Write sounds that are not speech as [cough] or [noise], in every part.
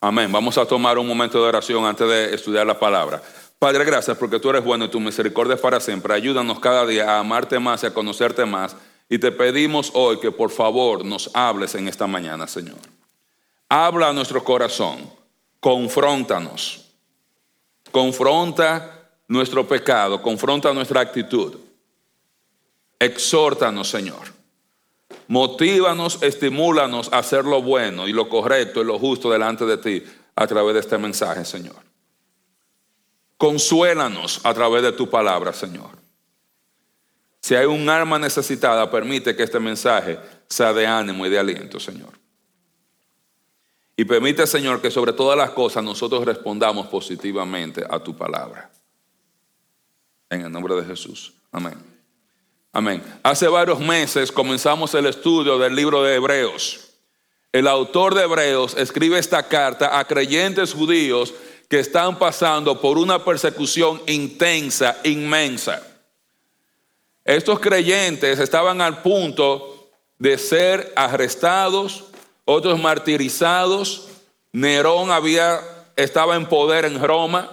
Amén. Vamos a tomar un momento de oración antes de estudiar la palabra. Padre, gracias porque tú eres bueno y tu misericordia es para siempre. Ayúdanos cada día a amarte más y a conocerte más. Y te pedimos hoy que por favor nos hables en esta mañana, Señor. Habla a nuestro corazón, confróntanos, confronta nuestro pecado, confronta nuestra actitud. Exhórtanos, Señor. Motívanos, estimúlanos a hacer lo bueno y lo correcto y lo justo delante de ti a través de este mensaje, Señor. Consuélanos a través de tu palabra, Señor. Si hay un alma necesitada, permite que este mensaje sea de ánimo y de aliento, Señor. Y permite, Señor, que sobre todas las cosas nosotros respondamos positivamente a tu palabra. En el nombre de Jesús. Amén. Amén. Hace varios meses comenzamos el estudio del libro de Hebreos. El autor de Hebreos escribe esta carta a creyentes judíos que están pasando por una persecución intensa, inmensa. Estos creyentes estaban al punto de ser arrestados, otros martirizados. Nerón había, estaba en poder en Roma.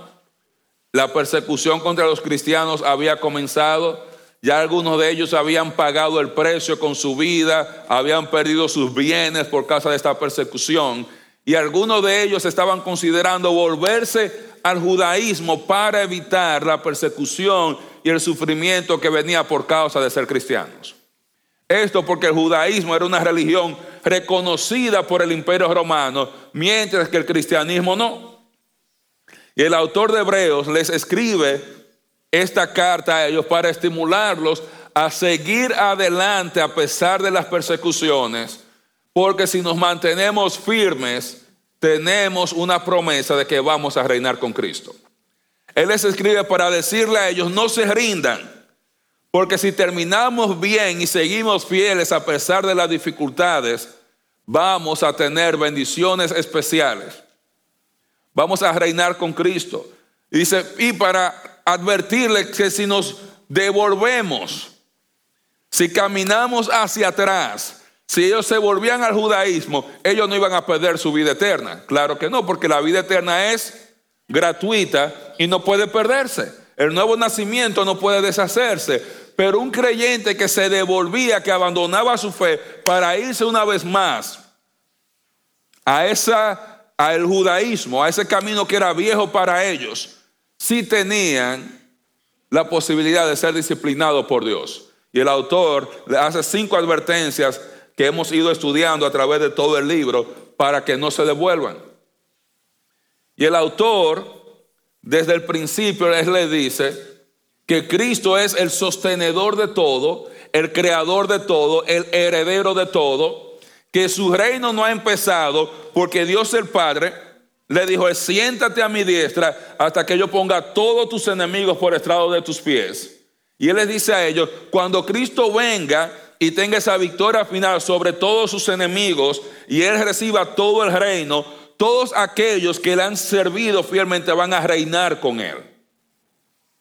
La persecución contra los cristianos había comenzado. Ya algunos de ellos habían pagado el precio con su vida, habían perdido sus bienes por causa de esta persecución. Y algunos de ellos estaban considerando volverse al judaísmo para evitar la persecución y el sufrimiento que venía por causa de ser cristianos. Esto porque el judaísmo era una religión reconocida por el imperio romano, mientras que el cristianismo no. Y el autor de Hebreos les escribe esta carta a ellos para estimularlos a seguir adelante a pesar de las persecuciones, porque si nos mantenemos firmes, tenemos una promesa de que vamos a reinar con Cristo. Él les escribe para decirle a ellos, no se rindan, porque si terminamos bien y seguimos fieles a pesar de las dificultades, vamos a tener bendiciones especiales. Vamos a reinar con Cristo. Dice, y para advertirle que si nos devolvemos, si caminamos hacia atrás, si ellos se volvían al judaísmo, ellos no iban a perder su vida eterna. Claro que no, porque la vida eterna es gratuita y no puede perderse. El nuevo nacimiento no puede deshacerse. Pero un creyente que se devolvía, que abandonaba su fe para irse una vez más a esa al judaísmo, a ese camino que era viejo para ellos, sí tenían la posibilidad de ser disciplinados por Dios. Y el autor le hace cinco advertencias que hemos ido estudiando a través de todo el libro para que no se devuelvan. Y el autor, desde el principio, le dice que Cristo es el sostenedor de todo, el creador de todo, el heredero de todo, que su reino no ha empezado porque Dios el Padre le dijo, siéntate a mi diestra hasta que yo ponga todos tus enemigos por estrado de tus pies. Y él les dice a ellos, cuando Cristo venga y tenga esa victoria final sobre todos sus enemigos y él reciba todo el reino, todos aquellos que le han servido fielmente van a reinar con él.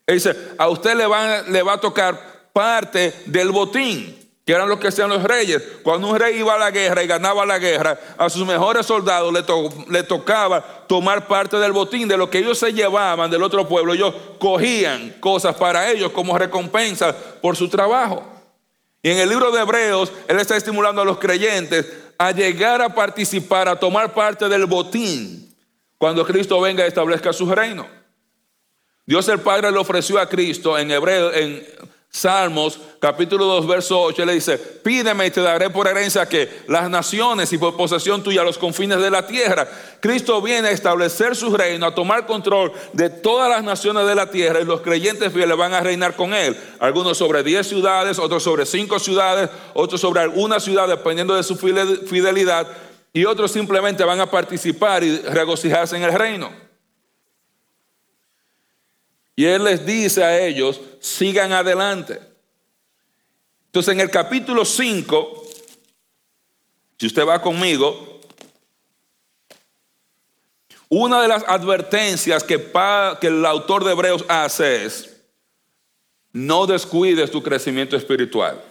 Él dice, a usted le le va a tocar parte del botín que eran los que hacían los reyes. Cuando un rey iba a la guerra y ganaba la guerra, a sus mejores soldados le, tocaba tomar parte del botín, de lo que ellos se llevaban del otro pueblo. Ellos cogían cosas para ellos como recompensa por su trabajo. Y en el libro de Hebreos, él está estimulando a los creyentes a llegar a participar, a tomar parte del botín, cuando Cristo venga y establezca su reino. Dios el Padre le ofreció a Cristo en Hebreo, en Salmos capítulo 2, verso 8, le dice, pídeme y te daré por herencia que las naciones y por posesión tuya los confines de la tierra. Cristo viene a establecer su reino, a tomar control de todas las naciones de la tierra y los creyentes fieles van a reinar con él. Algunos sobre 10 ciudades, otros sobre 5 ciudades, otros sobre alguna ciudad dependiendo de su fidelidad y otros simplemente van a participar y regocijarse en el reino. Y Él les dice a ellos, sigan adelante. Entonces en el capítulo 5, si usted va conmigo, una de las advertencias que, que el autor de Hebreos hace es, no descuides tu crecimiento espiritual.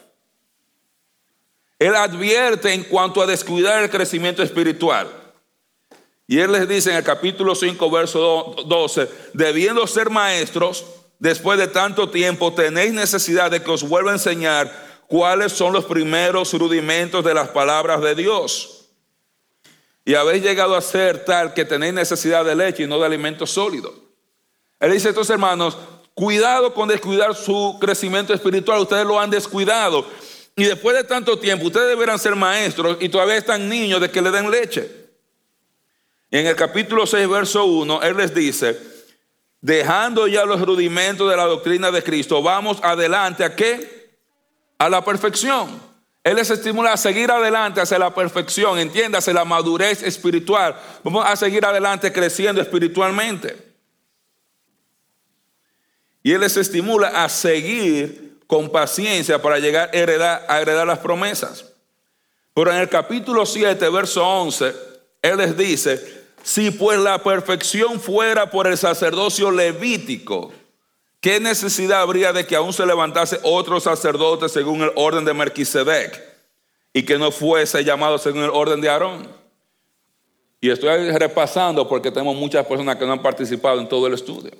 Él advierte en cuanto a descuidar el crecimiento espiritual. Y él les dice en el capítulo 5, verso 12, debiendo ser maestros, después de tanto tiempo, tenéis necesidad de que os vuelva a enseñar cuáles son los primeros rudimentos de las palabras de Dios. Y habéis llegado a ser tal que tenéis necesidad de leche y no de alimento sólido. Él dice, estos hermanos, cuidado con descuidar su crecimiento espiritual. Ustedes lo han descuidado. Y después de tanto tiempo, ustedes deberán ser maestros y todavía están niños de que le den leche. En el capítulo 6, verso 1, Él les dice, dejando ya los rudimentos de la doctrina de Cristo, vamos adelante a qué? A la perfección. Él les estimula a seguir adelante hacia la perfección, entiéndase la madurez espiritual. Vamos a seguir adelante creciendo espiritualmente. Y Él les estimula a seguir con paciencia para llegar a heredar, a heredar las promesas. Pero en el capítulo 7, verso 11, Él les dice, si pues la perfección fuera por el sacerdocio levítico, ¿qué necesidad habría de que aún se levantase otro sacerdote según el orden de Melquisedec y que no fuese llamado según el orden de Aarón? Y estoy repasando porque tenemos muchas personas que no han participado en todo el estudio.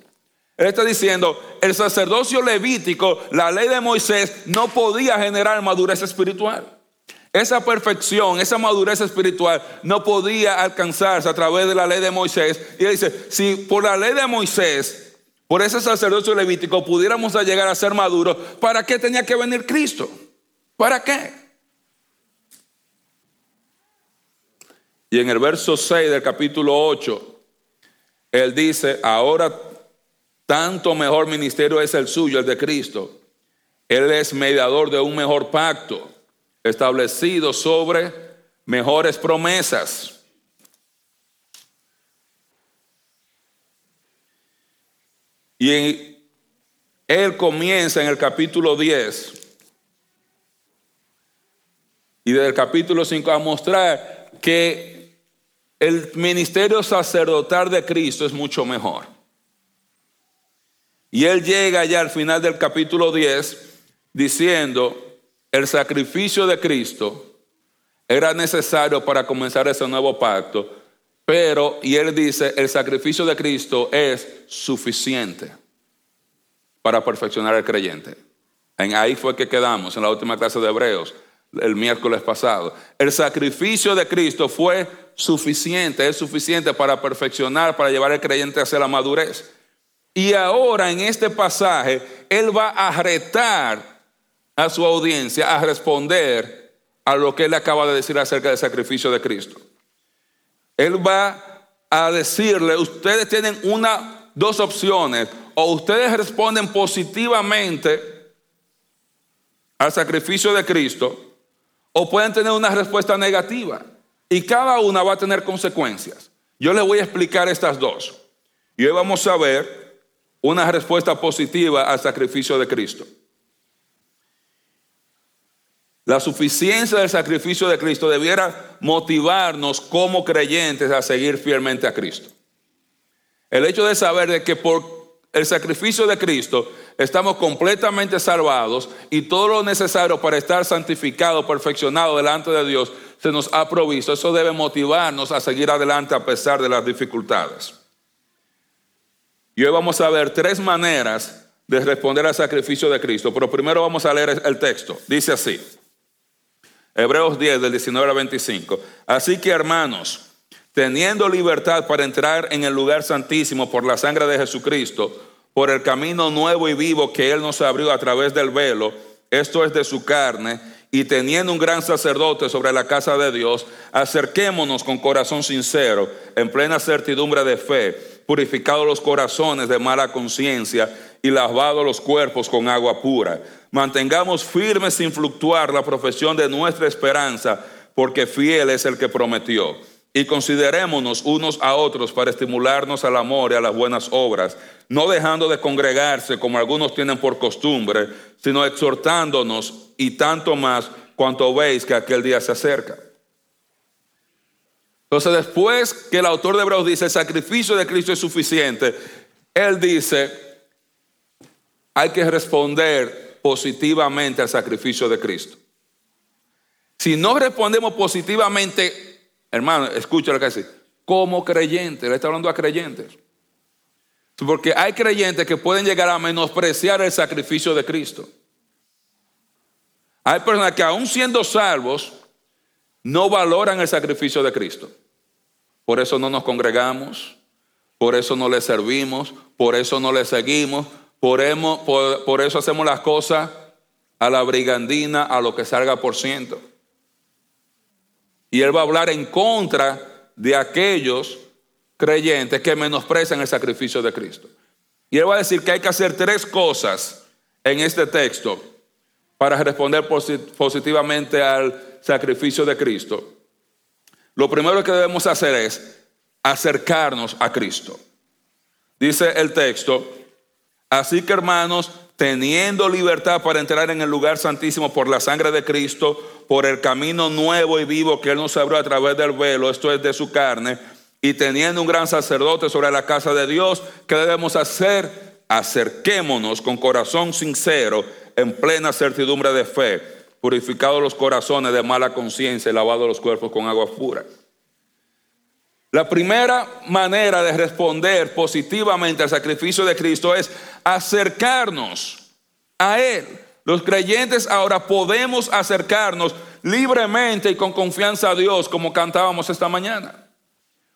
Él está diciendo, el sacerdocio levítico, la ley de Moisés, no podía generar madurez espiritual. Esa perfección, esa madurez espiritual no podía alcanzarse a través de la ley de Moisés. Y él dice, si por la ley de Moisés, por ese sacerdocio levítico, pudiéramos llegar a ser maduros, ¿para qué tenía que venir Cristo? ¿Para qué? Y en el verso 6 del capítulo 8, él dice, ahora tanto mejor ministerio es el suyo, el de Cristo. Él es mediador de un mejor pacto, establecido sobre mejores promesas. Y él comienza en el capítulo 10 y del capítulo 5 a mostrar que el ministerio sacerdotal de Cristo es mucho mejor. Y él llega ya al final del capítulo 10 diciendo, el sacrificio de Cristo era necesario para comenzar ese nuevo pacto, pero, y él dice, el sacrificio de Cristo es suficiente para perfeccionar al creyente. En ahí fue que quedamos en la última clase de Hebreos el miércoles pasado. El sacrificio de Cristo fue suficiente, es suficiente para perfeccionar, para llevar al creyente hacia la madurez. Y ahora en este pasaje, Él va a retar a su audiencia a responder a lo que Él acaba de decir acerca del sacrificio de Cristo. Él va a decirle, ustedes tienen una, dos opciones, o ustedes responden positivamente al sacrificio de Cristo, o pueden tener una respuesta negativa. Y cada una va a tener consecuencias. Yo les voy a explicar estas dos. Y hoy vamos a ver una respuesta positiva al sacrificio de Cristo. La suficiencia del sacrificio de Cristo debiera motivarnos como creyentes a seguir fielmente a Cristo. El hecho de saber de que por el sacrificio de Cristo estamos completamente salvados y todo lo necesario para estar santificado, perfeccionado delante de Dios se nos ha provisto. Eso debe motivarnos a seguir adelante a pesar de las dificultades. Y hoy vamos a ver tres maneras de responder al sacrificio de Cristo. Pero primero vamos a leer el texto. Dice así. Hebreos 10 del 19 al 25. Así que hermanos, teniendo libertad para entrar en el lugar santísimo por la sangre de Jesucristo, por el camino nuevo y vivo que Él nos abrió a través del velo, esto es de su carne, y teniendo un gran sacerdote sobre la casa de Dios, acerquémonos con corazón sincero, en plena certidumbre de fe purificado los corazones de mala conciencia y lavado los cuerpos con agua pura. Mantengamos firmes sin fluctuar la profesión de nuestra esperanza, porque fiel es el que prometió. Y considerémonos unos a otros para estimularnos al amor y a las buenas obras, no dejando de congregarse como algunos tienen por costumbre, sino exhortándonos y tanto más cuanto veis que aquel día se acerca. Entonces, después que el autor de Hebreos dice, el sacrificio de Cristo es suficiente, él dice, hay que responder positivamente al sacrificio de Cristo. Si no respondemos positivamente, hermano, escucha lo que dice, como creyentes. Le está hablando a creyentes. Porque hay creyentes que pueden llegar a menospreciar el sacrificio de Cristo. Hay personas que aún siendo salvos no valoran el sacrificio de Cristo. Por eso no nos congregamos, por eso no le servimos, por eso no le seguimos, por, por eso hacemos las cosas a la brigandina, a lo que salga por ciento. Y él va a hablar en contra de aquellos creyentes que menosprecian el sacrificio de Cristo. Y él va a decir que hay que hacer tres cosas en este texto para responder positivamente al sacrificio de Cristo. Lo primero que debemos hacer es acercarnos a Cristo. Dice el texto, así que hermanos, teniendo libertad para entrar en el lugar santísimo por la sangre de Cristo, por el camino nuevo y vivo que Él nos abrió a través del velo, esto es de su carne, y teniendo un gran sacerdote sobre la casa de Dios, ¿qué debemos hacer? Acerquémonos con corazón sincero, en plena certidumbre de fe, purificados los corazones de mala conciencia y lavados los cuerpos con agua pura. La primera manera de responder positivamente al sacrificio de Cristo es acercarnos a Él. Los creyentes ahora podemos acercarnos libremente y con confianza a Dios como cantábamos esta mañana.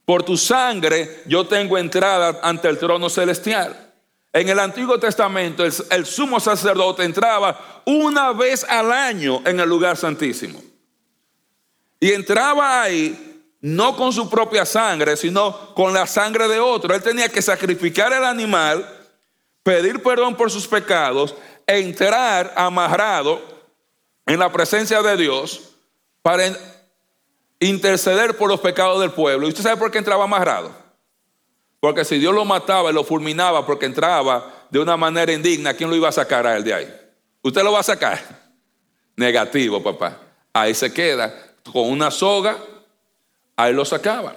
Por tu sangre yo tengo entrada ante el trono celestial. En el Antiguo Testamento el, sumo sacerdote entraba una vez al año en el lugar santísimo. Y entraba ahí no con su propia sangre, sino con la sangre de otro. Él tenía que sacrificar el animal, pedir perdón por sus pecados, entrar amarrado en la presencia de Dios para interceder por los pecados del pueblo. ¿Y usted sabe por qué entraba amarrado? Porque si Dios lo mataba y lo fulminaba porque entraba de una manera indigna, ¿quién lo iba a sacar a él de ahí? ¿Usted lo va a sacar? Negativo, papá. Ahí se queda con una soga Ahí lo sacaban.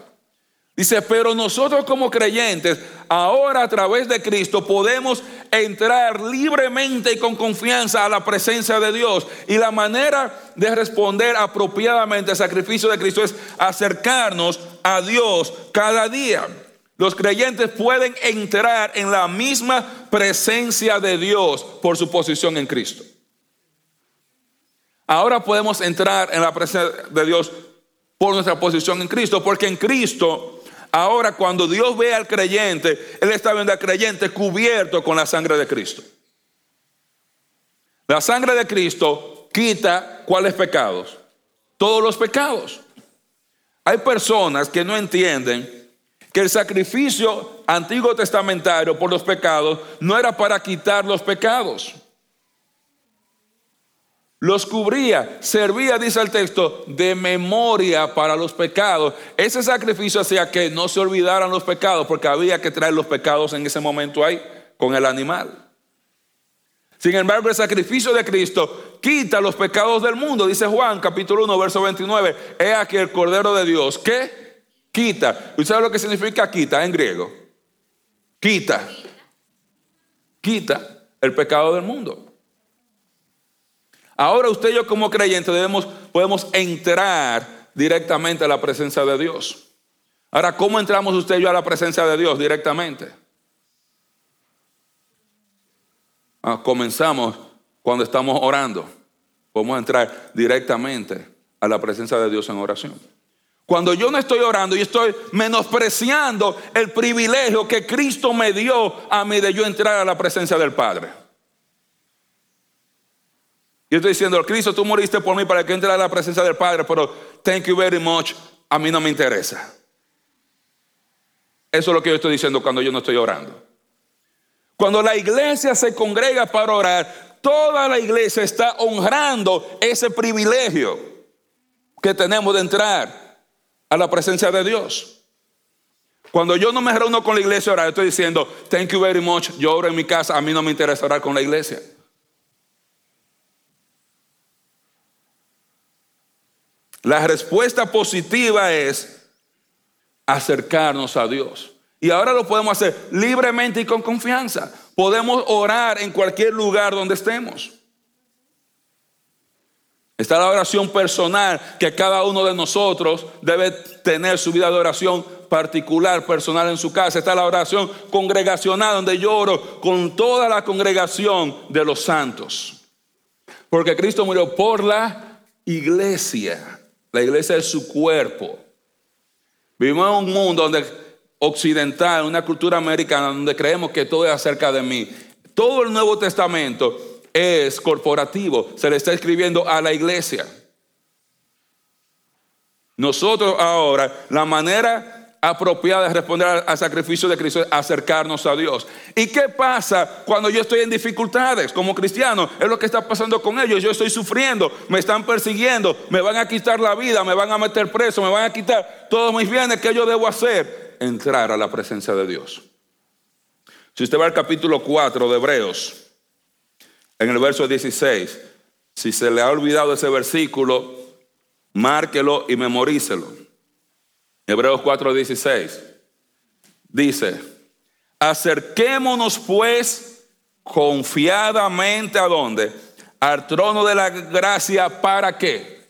Dice, pero nosotros como creyentes, ahora a través de Cristo podemos entrar libremente y con confianza a la presencia de Dios. Y la manera de responder apropiadamente al sacrificio de Cristo es acercarnos a Dios cada día. Los creyentes pueden entrar en la misma presencia de Dios por su posición en Cristo. Ahora podemos entrar en la presencia de Dios por nuestra posición en Cristo, porque en Cristo, ahora cuando Dios ve al creyente, Él está viendo al creyente cubierto con la sangre de Cristo. La sangre de Cristo quita cuáles pecados, todos los pecados. Hay personas que no entienden que el sacrificio antiguo testamentario por los pecados no era para quitar los pecados los cubría, servía, dice el texto, de memoria para los pecados. Ese sacrificio hacía que no se olvidaran los pecados, porque había que traer los pecados en ese momento ahí con el animal. Sin embargo, el sacrificio de Cristo quita los pecados del mundo, dice Juan capítulo 1, verso 29. He aquí el Cordero de Dios que quita. ¿Usted sabe lo que significa quita en griego? Quita. Quita el pecado del mundo. Ahora usted y yo como creyentes debemos, podemos entrar directamente a la presencia de Dios. Ahora, ¿cómo entramos usted y yo a la presencia de Dios directamente? Ah, comenzamos cuando estamos orando. Podemos entrar directamente a la presencia de Dios en oración. Cuando yo no estoy orando y estoy menospreciando el privilegio que Cristo me dio a mí de yo entrar a la presencia del Padre. Yo estoy diciendo, Cristo, tú moriste por mí para que entre a la presencia del Padre, pero thank you very much, a mí no me interesa. Eso es lo que yo estoy diciendo cuando yo no estoy orando. Cuando la iglesia se congrega para orar, toda la iglesia está honrando ese privilegio que tenemos de entrar a la presencia de Dios. Cuando yo no me reúno con la iglesia a orar, estoy diciendo, thank you very much, yo oro en mi casa, a mí no me interesa orar con la iglesia. La respuesta positiva es acercarnos a Dios. Y ahora lo podemos hacer libremente y con confianza. Podemos orar en cualquier lugar donde estemos. Está la oración personal que cada uno de nosotros debe tener su vida de oración particular, personal en su casa. Está la oración congregacional donde yo oro con toda la congregación de los santos. Porque Cristo murió por la iglesia. La iglesia es su cuerpo. Vivimos en un mundo donde occidental, una cultura americana donde creemos que todo es acerca de mí. Todo el Nuevo Testamento es corporativo, se le está escribiendo a la iglesia. Nosotros ahora, la manera apropiada de responder al sacrificio de Cristo es acercarnos a Dios. ¿Y qué pasa cuando yo estoy en dificultades como cristiano? Es lo que está pasando con ellos. Yo estoy sufriendo, me están persiguiendo, me van a quitar la vida, me van a meter preso, me van a quitar todos mis bienes. ¿Qué yo debo hacer? entrar a la presencia de Dios. Si usted va al capítulo 4 de Hebreos, en el verso 16, si se le ha olvidado ese versículo, márquelo y memorícelo. Hebreos 4, 16 dice, acerquémonos pues confiadamente a dónde? Al trono de la gracia, ¿para qué?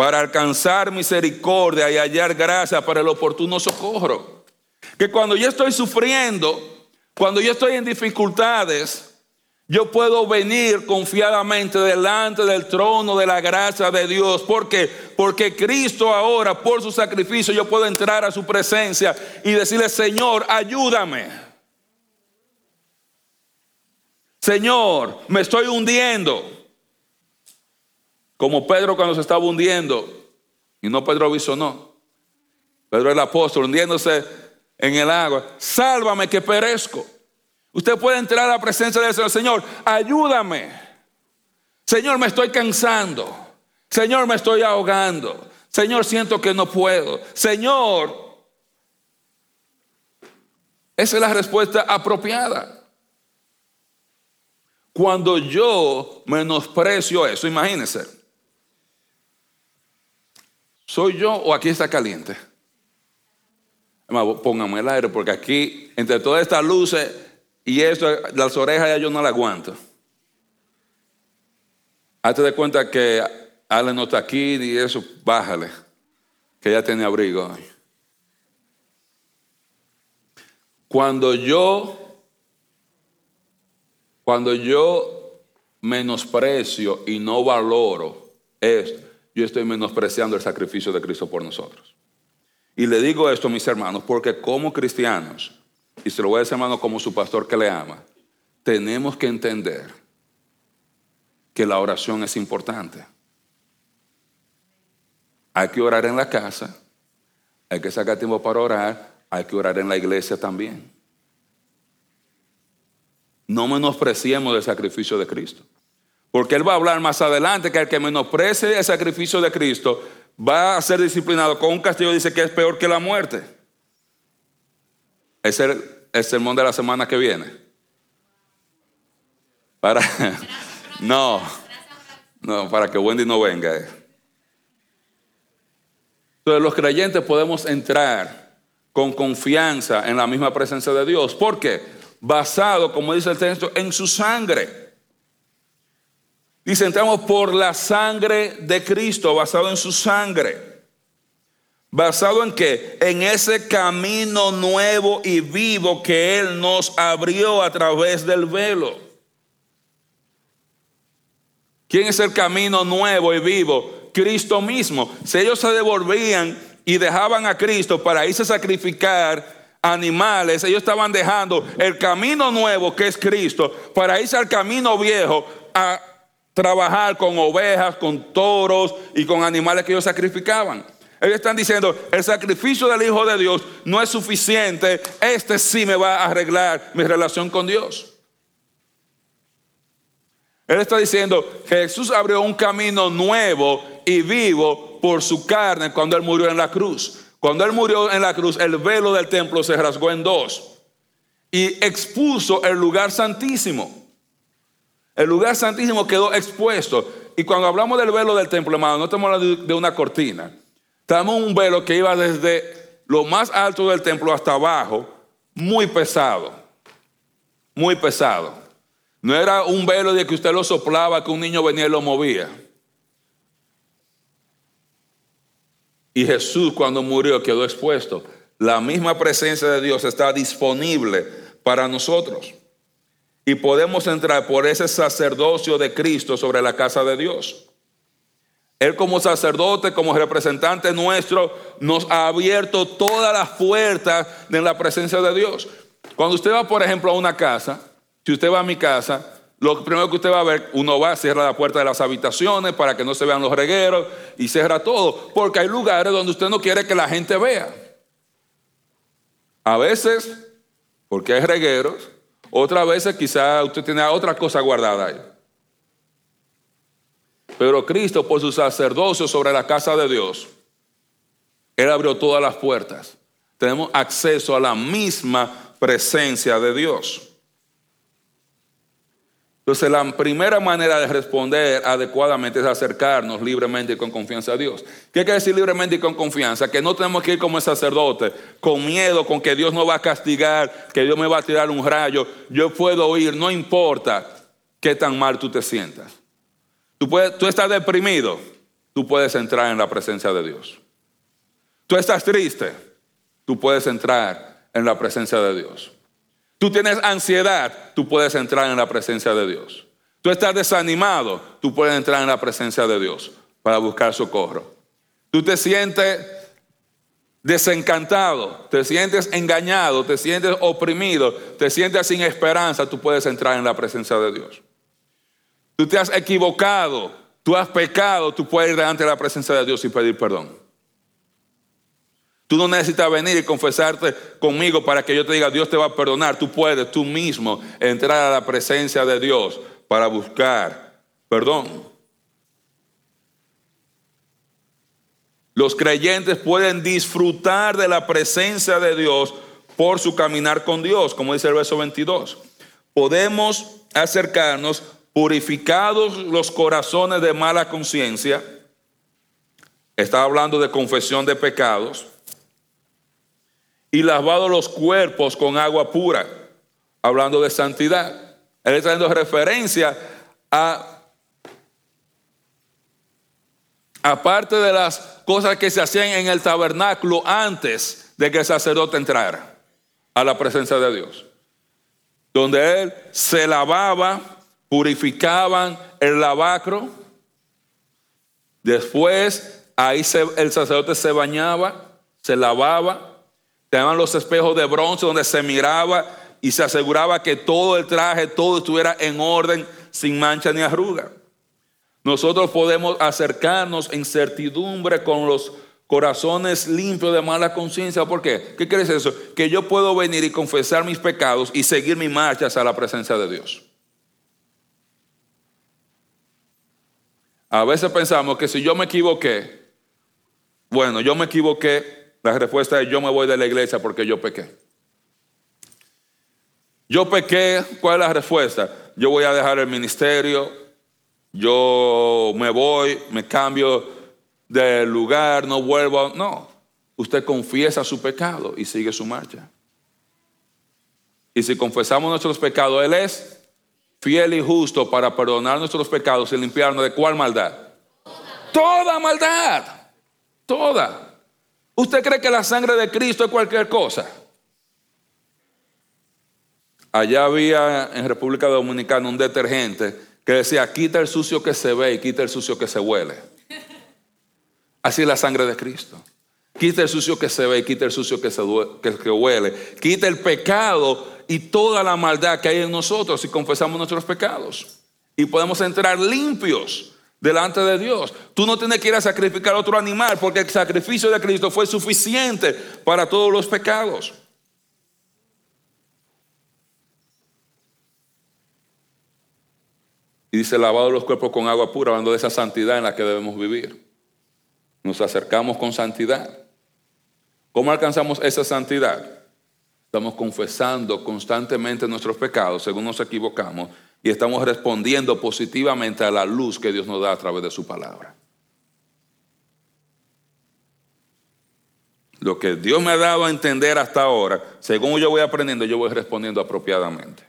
para alcanzar misericordia y hallar gracia para el oportuno socorro. Que cuando yo estoy sufriendo, cuando yo estoy en dificultades, yo puedo venir confiadamente delante del trono de la gracia de Dios. ¿Por qué? Porque Cristo ahora, por su sacrificio, yo puedo entrar a su presencia y decirle, Señor, ayúdame. Señor, me estoy hundiendo. Como Pedro cuando se estaba hundiendo, y no Pedro no. Pedro el apóstol hundiéndose en el agua. Sálvame que perezco. Usted puede entrar a la presencia del Señor. Señor, ayúdame. Señor, me estoy cansando. Señor, me estoy ahogando. Señor, siento que no puedo. Señor, esa es la respuesta apropiada. Cuando yo menosprecio eso, imagínense. ¿Soy yo o aquí está caliente? Póngame el aire porque aquí, entre todas estas luces y esto, las orejas ya yo no la aguanto. Hazte de cuenta que Ale no está aquí y eso, bájale, que ya tiene abrigo. Cuando yo, cuando yo menosprecio y no valoro esto, yo estoy menospreciando el sacrificio de Cristo por nosotros. Y le digo esto, mis hermanos, porque como cristianos, y se lo voy a decir hermano como su pastor que le ama, tenemos que entender que la oración es importante. Hay que orar en la casa, hay que sacar tiempo para orar, hay que orar en la iglesia también. No menospreciemos el sacrificio de Cristo. Porque Él va a hablar más adelante que el que menosprecie el sacrificio de Cristo va a ser disciplinado con un castigo, dice que es peor que la muerte. Es el, el sermón de la semana que viene. Para, [laughs] no, no, para que Wendy no venga. Entonces los creyentes podemos entrar con confianza en la misma presencia de Dios. ¿Por qué? Basado, como dice el texto, en su sangre. Dice, entramos por la sangre de Cristo, basado en su sangre. ¿Basado en qué? En ese camino nuevo y vivo que Él nos abrió a través del velo. ¿Quién es el camino nuevo y vivo? Cristo mismo. Si ellos se devolvían y dejaban a Cristo para irse a sacrificar animales, ellos estaban dejando el camino nuevo que es Cristo para irse al camino viejo a trabajar con ovejas, con toros y con animales que ellos sacrificaban. Ellos están diciendo, el sacrificio del Hijo de Dios no es suficiente, este sí me va a arreglar mi relación con Dios. Él está diciendo Jesús abrió un camino nuevo y vivo por su carne cuando Él murió en la cruz. Cuando Él murió en la cruz, el velo del templo se rasgó en dos y expuso el lugar santísimo. El lugar santísimo quedó expuesto. Y cuando hablamos del velo del templo, hermano, no estamos hablando de una cortina. Estábamos en un velo que iba desde lo más alto del templo hasta abajo, muy pesado, muy pesado. No era un velo de que usted lo soplaba, que un niño venía y lo movía. Y Jesús cuando murió quedó expuesto. La misma presencia de Dios está disponible para nosotros. Y podemos entrar por ese sacerdocio de Cristo sobre la casa de Dios. Él como sacerdote, como representante nuestro, nos ha abierto todas las puertas de la presencia de Dios. Cuando usted va, por ejemplo, a una casa, si usted va a mi casa, lo primero que usted va a ver, uno va, cierra la puerta de las habitaciones para que no se vean los regueros y cierra todo, porque hay lugares donde usted no quiere que la gente vea. A veces, porque hay regueros, otras veces quizá usted tiene otra cosa guardada ahí. Pero Cristo, por su sacerdocio sobre la casa de Dios, Él abrió todas las puertas. Tenemos acceso a la misma presencia de Dios. Entonces la primera manera de responder adecuadamente es acercarnos libremente y con confianza a Dios. ¿Qué quiere decir libremente y con confianza? Que no tenemos que ir como el sacerdote, con miedo, con que Dios nos va a castigar, que Dios me va a tirar un rayo. Yo puedo ir, no importa qué tan mal tú te sientas. Tú, puedes, tú estás deprimido, tú puedes entrar en la presencia de Dios. Tú estás triste, tú puedes entrar en la presencia de Dios. Tú tienes ansiedad, tú puedes entrar en la presencia de Dios. Tú estás desanimado, tú puedes entrar en la presencia de Dios para buscar socorro. Tú te sientes desencantado, te sientes engañado, te sientes oprimido, te sientes sin esperanza, tú puedes entrar en la presencia de Dios. Tú te has equivocado, tú has pecado, tú puedes ir delante de la presencia de Dios y pedir perdón. Tú no necesitas venir y confesarte conmigo para que yo te diga, Dios te va a perdonar. Tú puedes tú mismo entrar a la presencia de Dios para buscar perdón. Los creyentes pueden disfrutar de la presencia de Dios por su caminar con Dios, como dice el verso 22. Podemos acercarnos purificados los corazones de mala conciencia. Está hablando de confesión de pecados y lavado los cuerpos con agua pura, hablando de santidad. Él está dando referencia a, aparte de las cosas que se hacían en el tabernáculo antes de que el sacerdote entrara a la presencia de Dios, donde él se lavaba, purificaban el lavacro, después ahí el sacerdote se bañaba, se lavaba, Tenían los espejos de bronce donde se miraba y se aseguraba que todo el traje, todo estuviera en orden, sin mancha ni arruga. Nosotros podemos acercarnos en certidumbre con los corazones limpios de mala conciencia. ¿Por qué? ¿Qué decir eso? Que yo puedo venir y confesar mis pecados y seguir mi marcha hacia la presencia de Dios. A veces pensamos que si yo me equivoqué, bueno, yo me equivoqué, la respuesta es yo me voy de la iglesia porque yo pequé. Yo pequé, ¿cuál es la respuesta? Yo voy a dejar el ministerio, yo me voy, me cambio de lugar, no vuelvo. No, usted confiesa su pecado y sigue su marcha. Y si confesamos nuestros pecados, Él es fiel y justo para perdonar nuestros pecados y limpiarnos de cuál maldad. Toda maldad. Toda. ¿Usted cree que la sangre de Cristo es cualquier cosa? Allá había en República Dominicana un detergente que decía, quita el sucio que se ve y quita el sucio que se huele. Así es la sangre de Cristo. Quita el sucio que se ve y quita el sucio que, se que huele. Quita el pecado y toda la maldad que hay en nosotros si confesamos nuestros pecados. Y podemos entrar limpios delante de Dios. Tú no tienes que ir a sacrificar otro animal porque el sacrificio de Cristo fue suficiente para todos los pecados. Y dice, lavado los cuerpos con agua pura, hablando de esa santidad en la que debemos vivir. Nos acercamos con santidad. ¿Cómo alcanzamos esa santidad? Estamos confesando constantemente nuestros pecados según nos equivocamos y estamos respondiendo positivamente a la luz que Dios nos da a través de su palabra. Lo que Dios me ha dado a entender hasta ahora, según yo voy aprendiendo, yo voy respondiendo apropiadamente.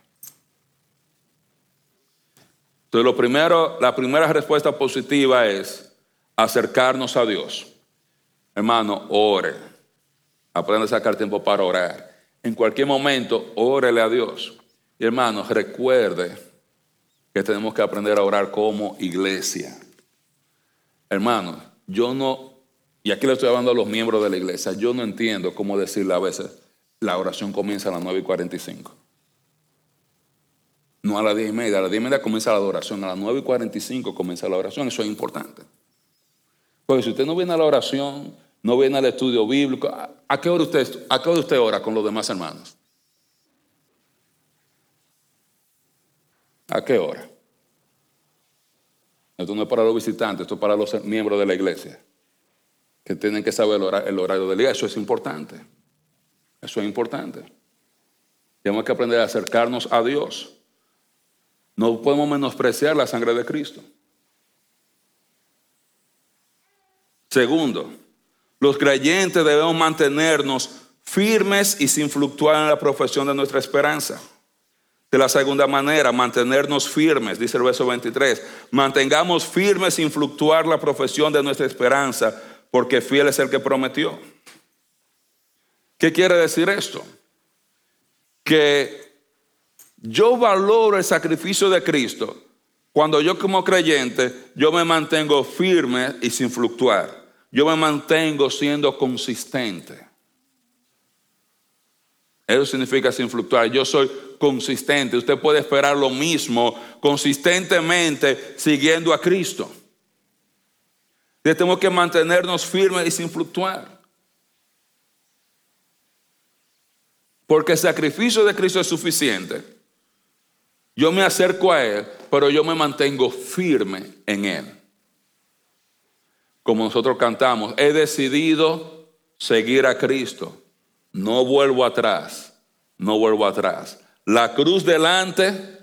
Entonces, lo primero, la primera respuesta positiva es acercarnos a Dios. Hermano, ore. Aprende a sacar tiempo para orar. En cualquier momento, órele a Dios. Y hermanos, recuerde que tenemos que aprender a orar como iglesia. Hermanos, yo no, y aquí le estoy hablando a los miembros de la iglesia, yo no entiendo cómo decirle a veces, la oración comienza a las 9 y 45. No a las 10 y media, a las 10 y media comienza la adoración, a las 9 y 45 comienza la oración, eso es importante. Porque si usted no viene a la oración, no viene al estudio bíblico, ¿a qué hora usted, a qué hora ora con los demás hermanos? ¿A qué hora? Esto no es para los visitantes, esto es para los miembros de la iglesia, que tienen que saber el horario, el horario del día. Eso es importante. Eso es importante. Tenemos que aprender a acercarnos a Dios. No podemos menospreciar la sangre de Cristo. Segundo, los creyentes debemos mantenernos firmes y sin fluctuar en la profesión de nuestra esperanza. De la segunda manera, mantenernos firmes, dice el verso 23, mantengamos firmes sin fluctuar la profesión de nuestra esperanza, porque fiel es el que prometió. ¿Qué quiere decir esto? Que yo valoro el sacrificio de Cristo cuando yo como creyente, yo me mantengo firme y sin fluctuar. Yo me mantengo siendo consistente. Eso significa sin fluctuar. Yo soy consistente. Usted puede esperar lo mismo consistentemente siguiendo a Cristo. tenemos que mantenernos firmes y sin fluctuar. Porque el sacrificio de Cristo es suficiente yo me acerco a Él, pero yo me mantengo firme en Él. Como nosotros cantamos, he decidido seguir a Cristo. No vuelvo atrás, no vuelvo atrás. La cruz delante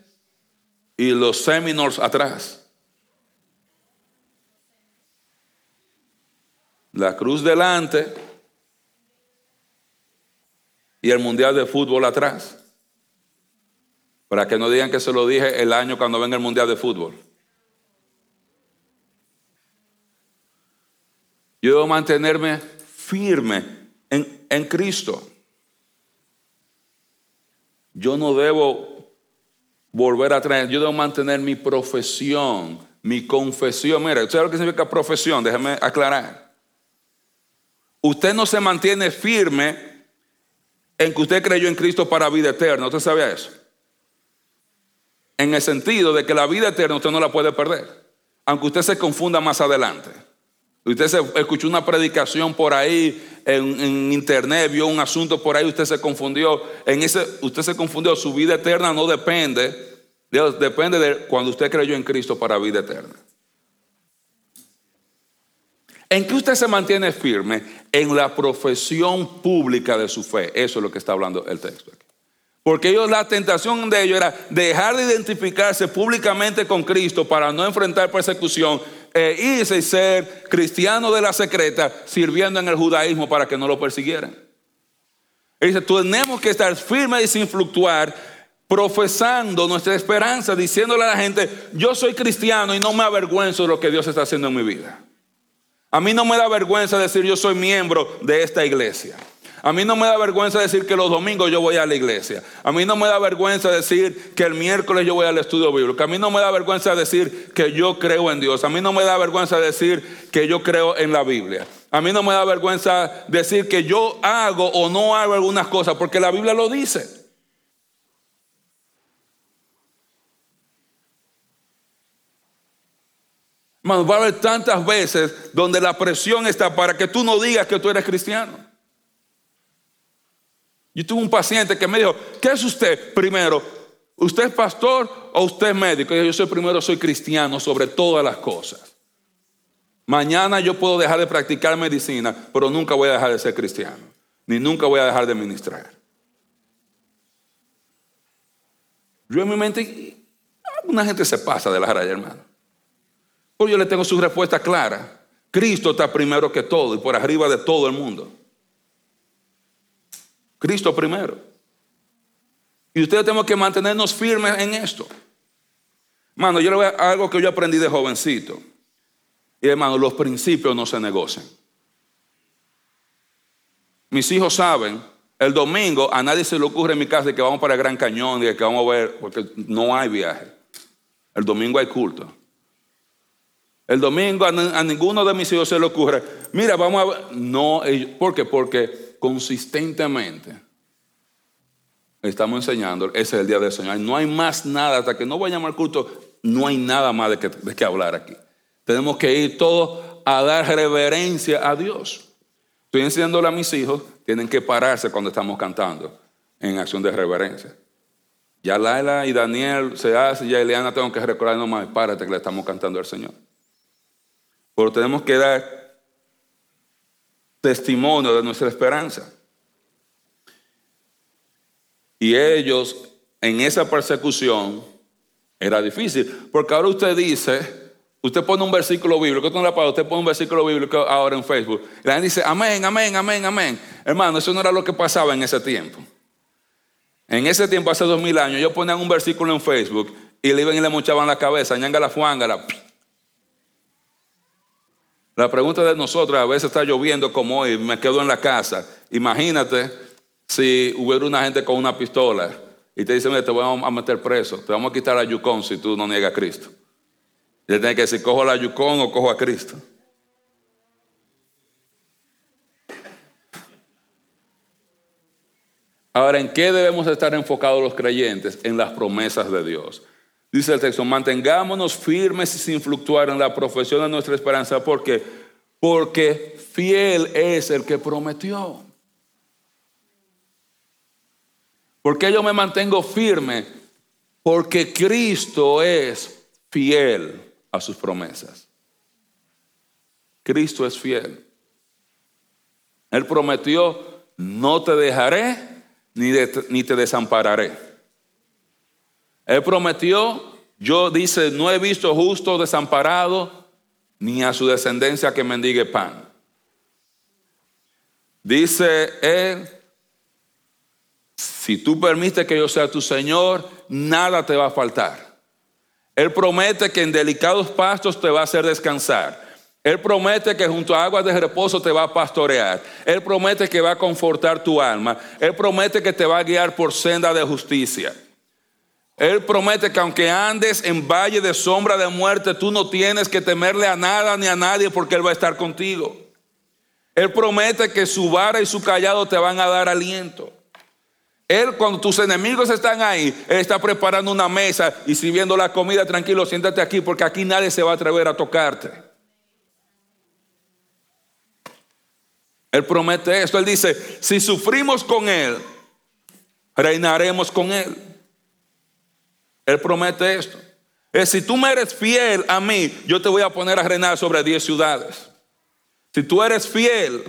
y los Seminoles atrás. La cruz delante y el Mundial de Fútbol atrás. Para que no digan que se lo dije el año cuando venga el Mundial de Fútbol. Yo debo mantenerme firme en, en Cristo. Yo no debo volver a traer, yo debo mantener mi profesión, mi confesión. Mira, ¿usted sabe lo que significa profesión? Déjeme aclarar. Usted no se mantiene firme en que usted creyó en Cristo para vida eterna. ¿Usted sabe eso? en el sentido de que la vida eterna usted no la puede perder, aunque usted se confunda más adelante. Usted se escuchó una predicación por ahí en, internet, vio un asunto por ahí, usted se confundió. En ese, usted se confundió. Su vida eterna no depende, Dios, depende de cuando usted creyó en Cristo para vida eterna. ¿En qué usted se mantiene firme? En la profesión pública de su fe. Eso es lo que está hablando el texto aquí. Porque ellos, la tentación de ellos era dejar de identificarse públicamente con Cristo para no enfrentar persecución e y ser cristiano de la secreta, sirviendo en el judaísmo para que no lo persiguieran. Dice, tenemos que estar firmes y sin fluctuar, profesando nuestra esperanza, diciéndole a la gente, yo soy cristiano y no me avergüenzo de lo que Dios está haciendo en mi vida. A mí no me da vergüenza decir yo soy miembro de esta iglesia. A mí no me da vergüenza decir que los domingos yo voy a la iglesia. A mí no me da vergüenza decir que el miércoles yo voy al estudio bíblico. A mí no me da vergüenza decir que yo creo en Dios. A mí no me da vergüenza decir que yo creo en la Biblia. A mí no me da vergüenza decir que yo hago o no hago algunas cosas porque la Biblia lo dice. va a haber tantas veces donde la presión está para que tú no digas que tú eres cristiano. Yo tuve un paciente que me dijo, ¿qué es usted primero? ¿Usted es pastor o usted es médico? Yo soy primero, soy cristiano sobre todas las cosas. Mañana yo puedo dejar de practicar medicina, pero nunca voy a dejar de ser cristiano, ni nunca voy a dejar de ministrar. Yo en mi mente, una gente se pasa de la raya, hermano. Pues yo le tengo su respuesta clara. Cristo está primero que todo y por arriba de todo el mundo. Cristo primero. Y ustedes tenemos que mantenernos firmes en esto. Hermano, yo le voy a algo que yo aprendí de jovencito. Y hermano, los principios no se negocian. Mis hijos saben, el domingo a nadie se le ocurre en mi casa que vamos para el Gran Cañón y que vamos a ver, porque no hay viaje. El domingo hay culto. El domingo a, ninguno de mis hijos se le ocurre, mira, vamos a ver. No, ¿por qué? Porque consistentemente estamos enseñando, ese es el día del Señor. No hay más nada, hasta que no vayamos al culto, no hay nada más de que, de hablar aquí. Tenemos que ir todos a dar reverencia a Dios. Estoy enseñándole a mis hijos, tienen que pararse cuando estamos cantando en acción de reverencia. Ya Laila y Daniel se hace, ya Eliana tengo que recordar nomás, párate que le estamos cantando al Señor. Pero tenemos que dar testimonio de nuestra esperanza. Y ellos en esa persecución era difícil, porque ahora usted dice, usted pone un versículo bíblico, usted pone un versículo bíblico ahora en Facebook, la gente dice, amén, amén, amén, amén. Hermano, eso no era lo que pasaba en ese tiempo. En ese tiempo, hace dos mil años, yo ponía un versículo en Facebook y le iban y le mochaban la cabeza, ñanga la la pregunta de nosotros, a veces está lloviendo como hoy, me quedo en la casa. Imagínate si hubiera una gente con una pistola y te dice, te vamos a meter preso, te vamos a quitar la Yukon si tú no niegas a Cristo. Y tiene que decir, cojo la Yukon o cojo a Cristo. Ahora, ¿en qué debemos estar enfocados los creyentes? En las promesas de Dios. Dice el texto, mantengámonos firmes y sin fluctuar en la profesión de nuestra esperanza. ¿Por qué? Porque fiel es el que prometió. ¿Por qué yo me mantengo firme? Porque Cristo es fiel a sus promesas. Cristo es fiel. Él prometió, no te dejaré ni, ni te desampararé. Él prometió, yo dice, no he visto justo desamparado, ni a su descendencia que mendigue pan. Dice él, si tú permites que yo sea tu Señor, nada te va a faltar. Él promete que en delicados pastos te va a hacer descansar. Él promete que junto a aguas de reposo te va a pastorear. Él promete que va a confortar tu alma. Él promete que te va a guiar por senda de justicia. Él promete que aunque andes en valle de sombra de muerte, tú no tienes que temerle a nada ni a nadie porque Él va a estar contigo. Él promete que su vara y su callado te van a dar aliento. Él, cuando tus enemigos están ahí, Él está preparando una mesa y sirviendo la comida, tranquilo, siéntate aquí porque aquí nadie se va a atrever a tocarte. Él promete esto. Él dice, si sufrimos con Él, reinaremos con Él. Él promete esto. Es si tú me eres fiel a mí, yo te voy a poner a reinar sobre 10 ciudades. Si tú eres fiel,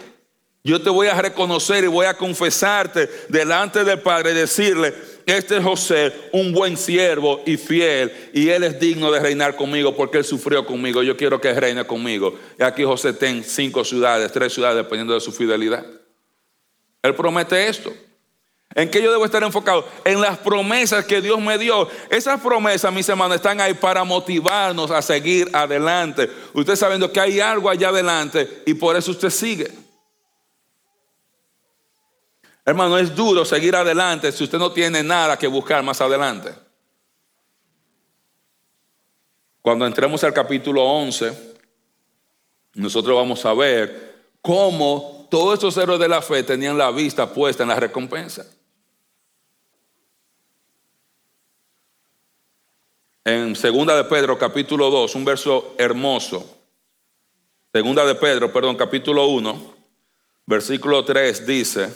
yo te voy a reconocer y voy a confesarte delante del Padre y decirle, este es José, un buen siervo y fiel, y él es digno de reinar conmigo porque él sufrió conmigo. Yo quiero que reine conmigo. Y aquí José ten cinco ciudades, tres ciudades, dependiendo de su fidelidad. Él promete esto. ¿En qué yo debo estar enfocado? En las promesas que Dios me dio. Esas promesas, mis hermanos, están ahí para motivarnos a seguir adelante. Usted sabiendo que hay algo allá adelante y por eso usted sigue. Hermano, es duro seguir adelante si usted no tiene nada que buscar más adelante. Cuando entremos al capítulo 11, nosotros vamos a ver cómo todos estos héroes de la fe tenían la vista puesta en la recompensa. En Segunda de Pedro capítulo 2, un verso hermoso. Segunda de Pedro, perdón, capítulo 1, versículo 3 dice,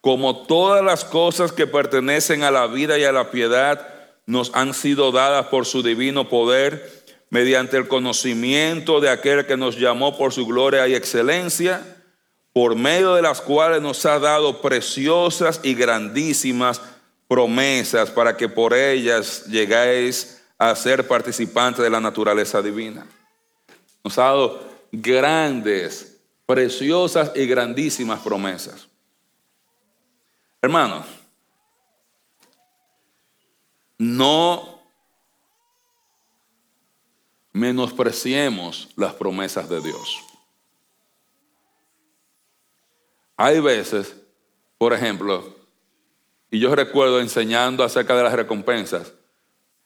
como todas las cosas que pertenecen a la vida y a la piedad nos han sido dadas por su divino poder, mediante el conocimiento de aquel que nos llamó por su gloria y excelencia, por medio de las cuales nos ha dado preciosas y grandísimas promesas para que por ellas llegáis a ser participantes de la naturaleza divina. Nos ha dado grandes, preciosas y grandísimas promesas. Hermanos, no menospreciemos las promesas de Dios. Hay veces, por ejemplo, y yo recuerdo enseñando acerca de las recompensas,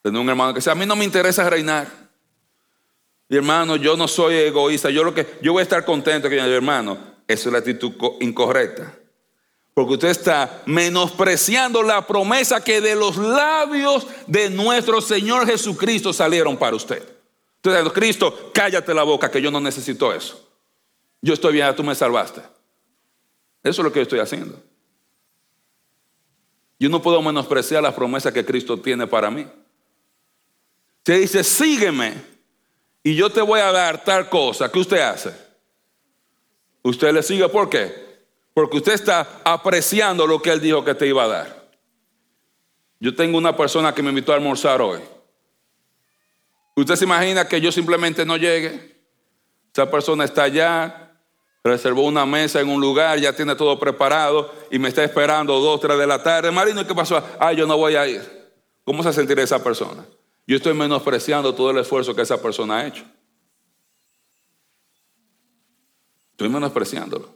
tenía un hermano que decía, a mí no me interesa reinar. Y hermano, yo no soy egoísta, yo, lo que, yo voy a estar contento que hermano, eso es la actitud incorrecta. Porque usted está menospreciando la promesa que de los labios de nuestro Señor Jesucristo salieron para usted. Entonces, Cristo, cállate la boca, que yo no necesito eso. Yo estoy bien, tú me salvaste. Eso es lo que yo estoy haciendo. Yo no puedo menospreciar las promesas que Cristo tiene para mí. Se dice, sígueme y yo te voy a dar tal cosa. ¿Qué usted hace? Usted le sigue, ¿por qué? Porque usted está apreciando lo que Él dijo que te iba a dar. Yo tengo una persona que me invitó a almorzar hoy. ¿Usted se imagina que yo simplemente no llegue? Esa persona está allá, reservó una mesa en un lugar, ya tiene todo preparado y me está esperando dos, tres de la tarde. Marino, ¿qué pasó? Ah, yo no voy a ir. ¿Cómo se sentirá esa persona? Yo estoy menospreciando todo el esfuerzo que esa persona ha hecho. Estoy menospreciándolo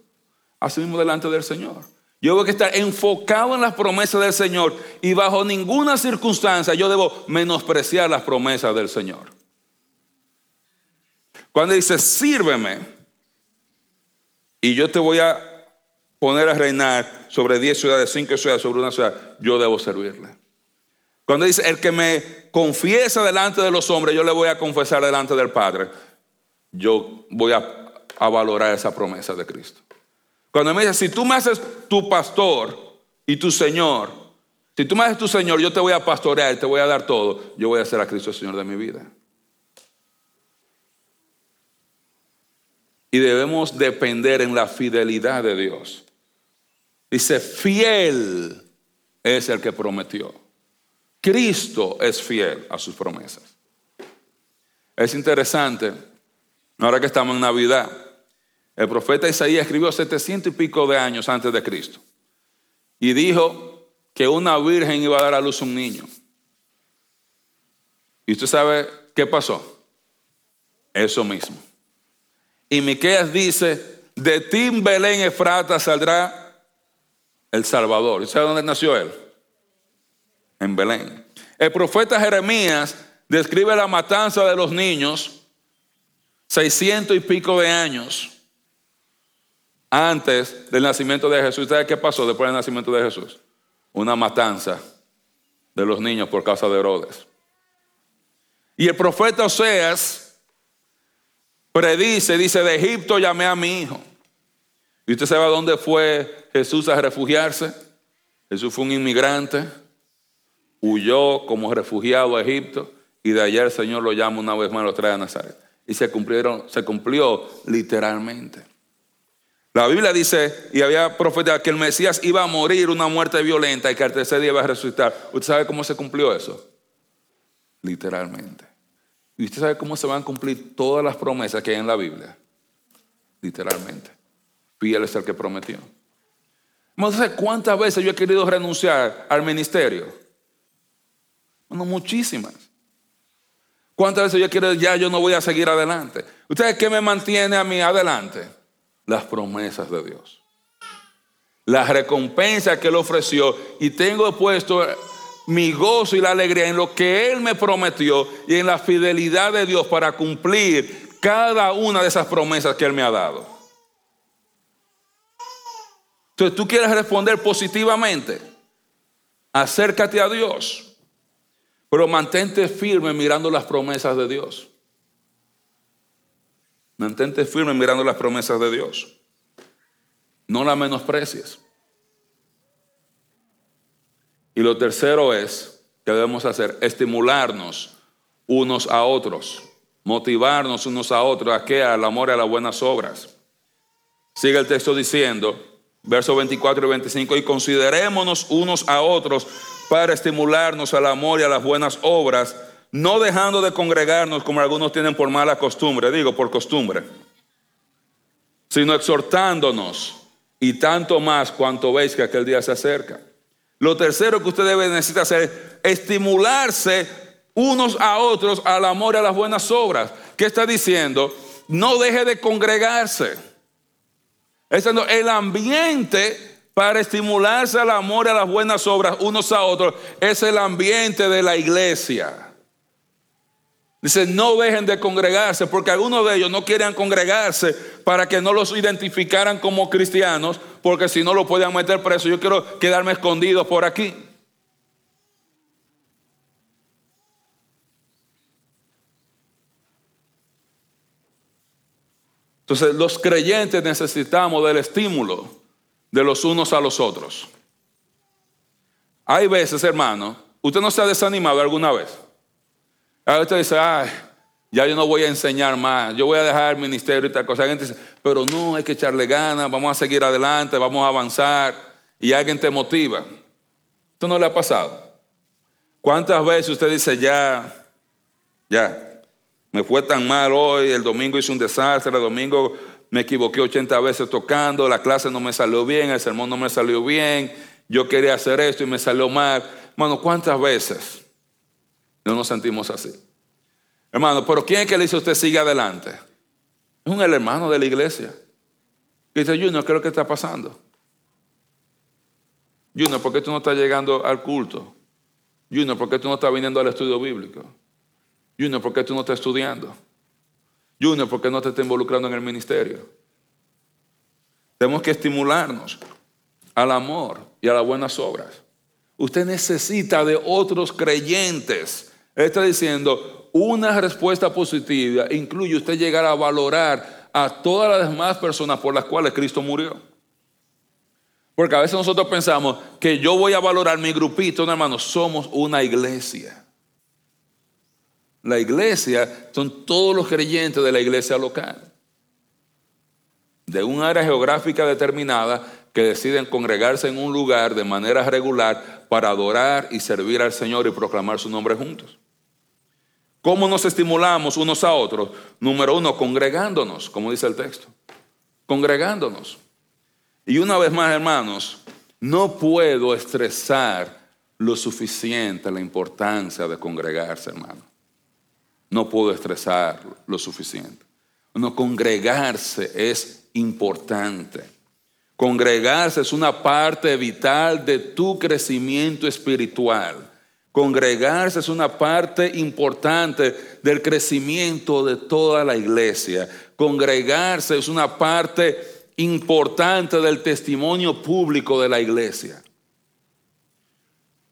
así mismo delante del Señor. Yo tengo que estar enfocado en las promesas del Señor y bajo ninguna circunstancia yo debo menospreciar las promesas del Señor. Cuando dice, sírveme y yo te voy a poner a reinar sobre diez ciudades, cinco ciudades, sobre una ciudad, yo debo servirle. Cuando dice, el que me confiesa delante de los hombres, yo le voy a confesar delante del Padre, yo voy a, valorar esa promesa de Cristo. Cuando me dice, si tú me haces tu pastor y tu Señor, si tú me haces tu Señor, yo te voy a pastorear, te voy a dar todo, yo voy a ser a Cristo el Señor de mi vida. Y debemos depender en la fidelidad de Dios. Dice, fiel es el que prometió. Cristo es fiel a sus promesas. Es interesante, ahora que estamos en Navidad, el profeta Isaías escribió 700 y pico de años antes de Cristo. Y dijo que una virgen iba a dar a luz un niño. ¿Y usted sabe qué pasó? Eso mismo. Y Miqueas dice, de ti Belén Efrata saldrá el Salvador. ¿Y sabe dónde nació él? En Belén. El profeta Jeremías describe la matanza de los niños, 600 y pico de años antes del nacimiento de Jesús. ¿Sabe qué pasó después del nacimiento de Jesús? Una matanza de los niños por causa de Herodes. Y el profeta Oseas predice, dice, de Egipto llamé a mi hijo. ¿Y usted sabe a dónde fue Jesús a refugiarse? Jesús fue un inmigrante, huyó como refugiado a Egipto y de allá el Señor lo llama una vez más, lo trae a Nazaret. Y se, cumplieron, se cumplió literalmente. La Biblia dice, y había profeta que el Mesías iba a morir una muerte violenta y que al tercer día iba a resucitar. ¿Usted sabe cómo se cumplió eso? Literalmente. ¿Y usted sabe cómo se van a cumplir todas las promesas que hay en la Biblia? Literalmente. Fiel es el que prometió. sé ¿cuántas veces yo he querido renunciar al ministerio? Bueno, muchísimas. ¿Cuántas veces yo querido, ya yo no voy a seguir adelante? ¿Usted qué me mantiene a mí adelante? las promesas de Dios. La recompensa que Él ofreció y tengo puesto mi gozo y la alegría en lo que Él me prometió y en la fidelidad de Dios para cumplir cada una de esas promesas que Él me ha dado. Entonces tú quieres responder positivamente, acércate a Dios, pero mantente firme mirando las promesas de Dios. Mantente firme mirando las promesas de Dios. No las menosprecies. Y lo tercero es que debemos hacer, estimularnos unos a otros, motivarnos unos a otros, a que al amor y a las buenas obras. Sigue el texto diciendo, versos 24 y 25, y considerémonos unos a otros para estimularnos al amor y a las buenas obras no dejando de congregarnos como algunos tienen por mala costumbre, digo por costumbre, sino exhortándonos y tanto más cuanto veis que aquel día se acerca. Lo tercero que usted debe necesitar hacer es estimularse unos a otros al amor y a las buenas obras. ¿Qué está diciendo? No deje de congregarse. el ambiente para estimularse al amor y a las buenas obras unos a otros es el ambiente de la iglesia. Dice, no dejen de congregarse, porque algunos de ellos no quieren congregarse para que no los identificaran como cristianos, porque si no lo pueden meter preso. Yo quiero quedarme escondido por aquí. Entonces los creyentes necesitamos del estímulo de los unos a los otros. Hay veces, hermano, usted no se ha desanimado alguna vez. A veces usted dice, ay, ya yo no voy a enseñar más, yo voy a dejar el ministerio y tal cosa. Alguien dice, pero no, hay que echarle ganas, vamos a seguir adelante, vamos a avanzar. Y alguien te motiva. ¿Esto no le ha pasado? ¿Cuántas veces usted dice, ya, ya, me fue tan mal hoy, el domingo hice un desastre, el domingo me equivoqué 80 veces tocando, la clase no me salió bien, el sermón no me salió bien, yo quería hacer esto y me salió mal. Hermano, ¿cuántas veces no nos sentimos así? Hermano, pero ¿quién es que le dice a usted sigue adelante? Es un hermano de la iglesia. Que dice, Junior, ¿qué es lo que está pasando? Junior, ¿por qué tú no estás llegando al culto? Junior, ¿por qué tú no estás viniendo al estudio bíblico? Junior, ¿por qué tú no estás estudiando? Junior, ¿por qué no te estás involucrando en el ministerio? Tenemos que estimularnos al amor y a las buenas obras. Usted necesita de otros creyentes. Está diciendo, una respuesta positiva incluye usted llegar a valorar a todas las demás personas por las cuales Cristo murió. Porque a veces nosotros pensamos que yo voy a valorar mi grupito, no hermano, somos una iglesia. La iglesia son todos los creyentes de la iglesia local, de un área geográfica determinada que deciden congregarse en un lugar de manera regular para adorar y servir al Señor y proclamar su nombre juntos. ¿Cómo nos estimulamos unos a otros? Número uno, congregándonos, como dice el texto. Congregándonos. Y una vez más, hermanos, no puedo estresar lo suficiente la importancia de congregarse, hermano no puedo estresar lo suficiente. No, congregarse es importante. Congregarse es una parte vital de tu crecimiento espiritual. Congregarse es una parte importante del crecimiento de toda la iglesia. Congregarse es una parte importante del testimonio público de la iglesia.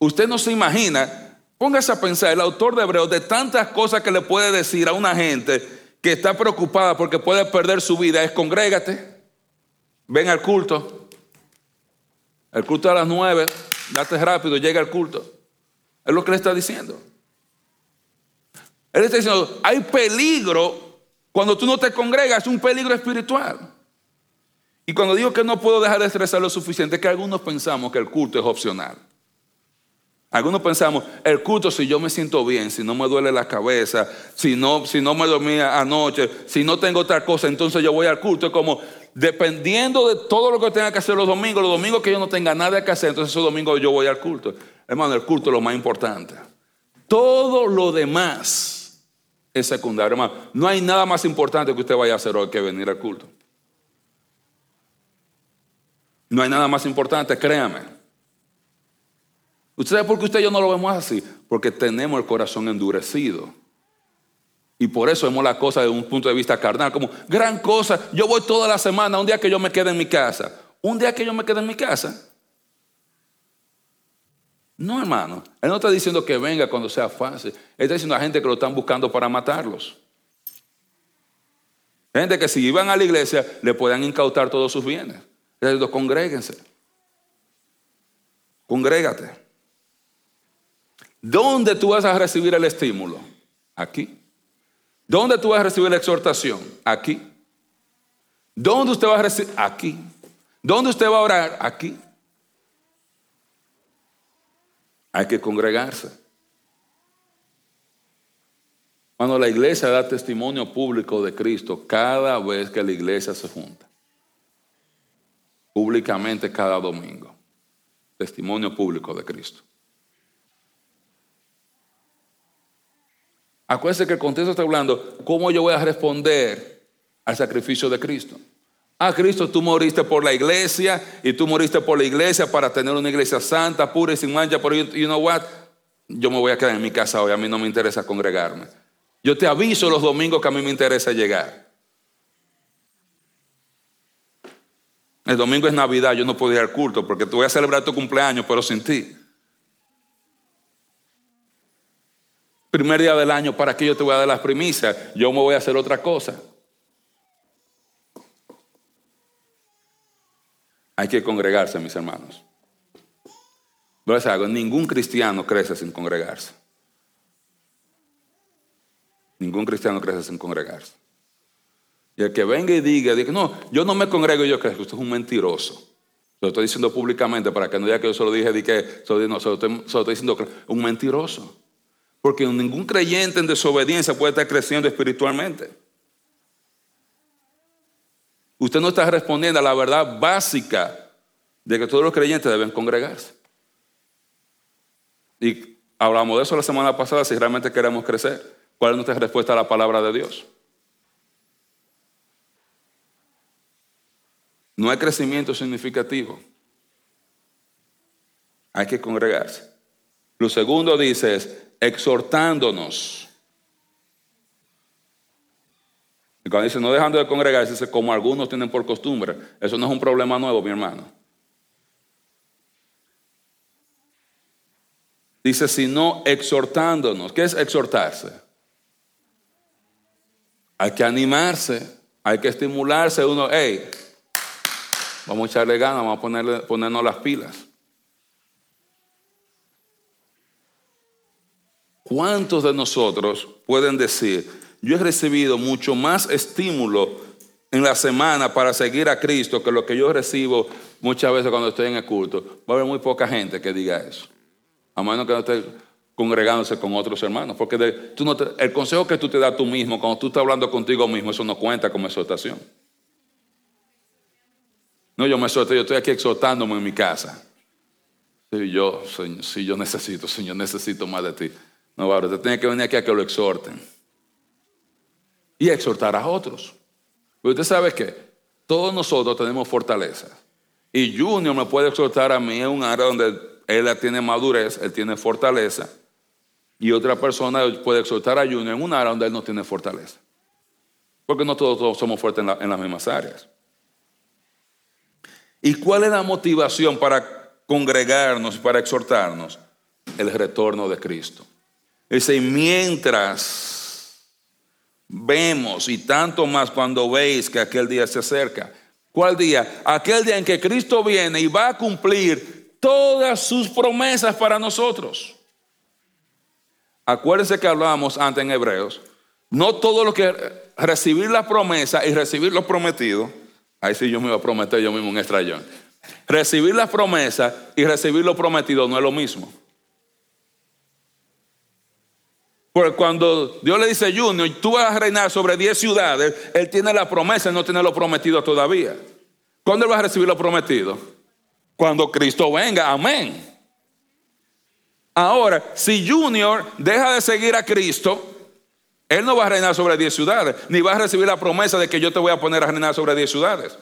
Usted no se imagina Póngase a pensar, el autor de Hebreos, de tantas cosas que le puede decir a una gente que está preocupada porque puede perder su vida, es congrégate, ven al culto. El culto a las nueve, date rápido, llega al culto. Es lo que le está diciendo. Él está diciendo, hay peligro cuando tú no te congregas, un peligro espiritual. Y cuando digo que no puedo dejar de estresar lo suficiente, que algunos pensamos que el culto es opcional. Algunos pensamos, el culto si yo me siento bien, si no me duele la cabeza, si no, si no me dormía anoche, si no tengo otra cosa, entonces yo voy al culto. Es como, dependiendo de todo lo que tenga que hacer los domingos, los domingos que yo no tenga nada que hacer, entonces esos domingos yo voy al culto. Hermano, el culto es lo más importante. Todo lo demás es secundario, hermano. No hay nada más importante que usted vaya a hacer hoy que venir al culto. No hay nada más importante, créame. ¿Usted sabe por qué usted y yo no lo vemos así? Porque tenemos el corazón endurecido. Y por eso vemos la cosa desde un punto de vista carnal, como gran cosa. Yo voy toda la semana, un día que yo me quede en mi casa. Un día que yo me quede en mi casa. No, hermano. Él no está diciendo que venga cuando sea fácil. Él está diciendo a gente que lo están buscando para matarlos. Gente que si iban a la iglesia le puedan incautar todos sus bienes. Entonces, congréguense. Congrégate. ¿Dónde tú vas a recibir el estímulo? Aquí. ¿Dónde tú vas a recibir la exhortación? Aquí. ¿Dónde usted va a recibir? Aquí. ¿Dónde usted va a orar? Aquí. Hay que congregarse. Cuando la iglesia da testimonio público de Cristo cada vez que la iglesia se junta. Públicamente cada domingo. Testimonio público de Cristo. Acuérdense que el contexto está hablando cómo yo voy a responder al sacrificio de Cristo. Ah, Cristo, tú moriste por la iglesia y tú moriste por la iglesia para tener una iglesia santa, pura y sin mancha. Pero you know what? Yo me voy a quedar en mi casa hoy. A mí no me interesa congregarme. Yo te aviso los domingos que a mí me interesa llegar. El domingo es Navidad, yo no puedo ir al culto porque te voy a celebrar tu cumpleaños, pero sin ti. Primer día del año, ¿para qué yo te voy a dar las primicias? Yo me voy a hacer otra cosa. Hay que congregarse, mis hermanos. Voy a algo, ningún cristiano crece sin congregarse. Ningún cristiano crece sin congregarse. Y el que venga y diga, diga, no, yo no me congrego, yo que usted es un mentiroso. Lo estoy diciendo públicamente para que no diga que yo solo dije, di que, no, solo, estoy, solo estoy diciendo un mentiroso. Porque ningún creyente en desobediencia puede estar creciendo espiritualmente. Usted no está respondiendo a la verdad básica de que todos los creyentes deben congregarse. Y hablamos de eso la semana pasada, si realmente queremos crecer. ¿Cuál es nuestra respuesta a la palabra de Dios? No hay crecimiento significativo. Hay que congregarse. Lo segundo dice es exhortándonos. Y cuando dice no dejando de congregarse, dice como algunos tienen por costumbre. Eso no es un problema nuevo, mi hermano. Dice, sino exhortándonos. ¿Qué es exhortarse? Hay que animarse, hay que estimularse. Uno, hey, Vamos a echarle ganas, vamos a ponerle, ponernos las pilas. ¿Cuántos de nosotros pueden decir, yo he recibido mucho más estímulo en la semana para seguir a Cristo que lo que yo recibo muchas veces cuando estoy en el culto? Va a haber muy poca gente que diga eso. A menos que no esté congregándose con otros hermanos. Porque tú no el consejo que tú te das tú mismo, cuando tú estás hablando contigo mismo, eso no cuenta como exhortación. No, yo me exhorto, yo estoy aquí exhortándome en mi casa. Sí, yo, sí, yo necesito, Señor, necesito más de ti. No, ahora usted tiene que venir aquí a que lo exhorten. Y exhortar a otros. Pero usted sabe que todos nosotros tenemos fortaleza. Y Junior me puede exhortar a mí en un área donde él tiene madurez, él tiene fortaleza. Y otra persona puede exhortar a Junior en un área donde él no tiene fortaleza. Porque no todos, somos fuertes en las mismas áreas. ¿Y cuál es la motivación para congregarnos, para exhortarnos? El retorno de Cristo. Dice, mientras vemos y tanto más cuando veis que aquel día se acerca. ¿Cuál día? Aquel día en que Cristo viene y va a cumplir todas sus promesas para nosotros. Acuérdense que hablábamos antes en Hebreos. No todo lo que recibir la promesa y recibir lo prometido Ahí sí yo me iba a prometer yo mismo un estrellón. Recibir las promesas y recibir lo prometido no es lo mismo. Porque cuando Dios le dice a Junior, tú vas a reinar sobre 10 ciudades, Él tiene la promesa, y no tiene lo prometido todavía. ¿Cuándo Él va a recibir lo prometido? Cuando Cristo venga, amén. Ahora, si Junior deja de seguir a Cristo, él no va a reinar sobre 10 ciudades, ni va a recibir la promesa de que yo te voy a poner a reinar sobre 10 ciudades.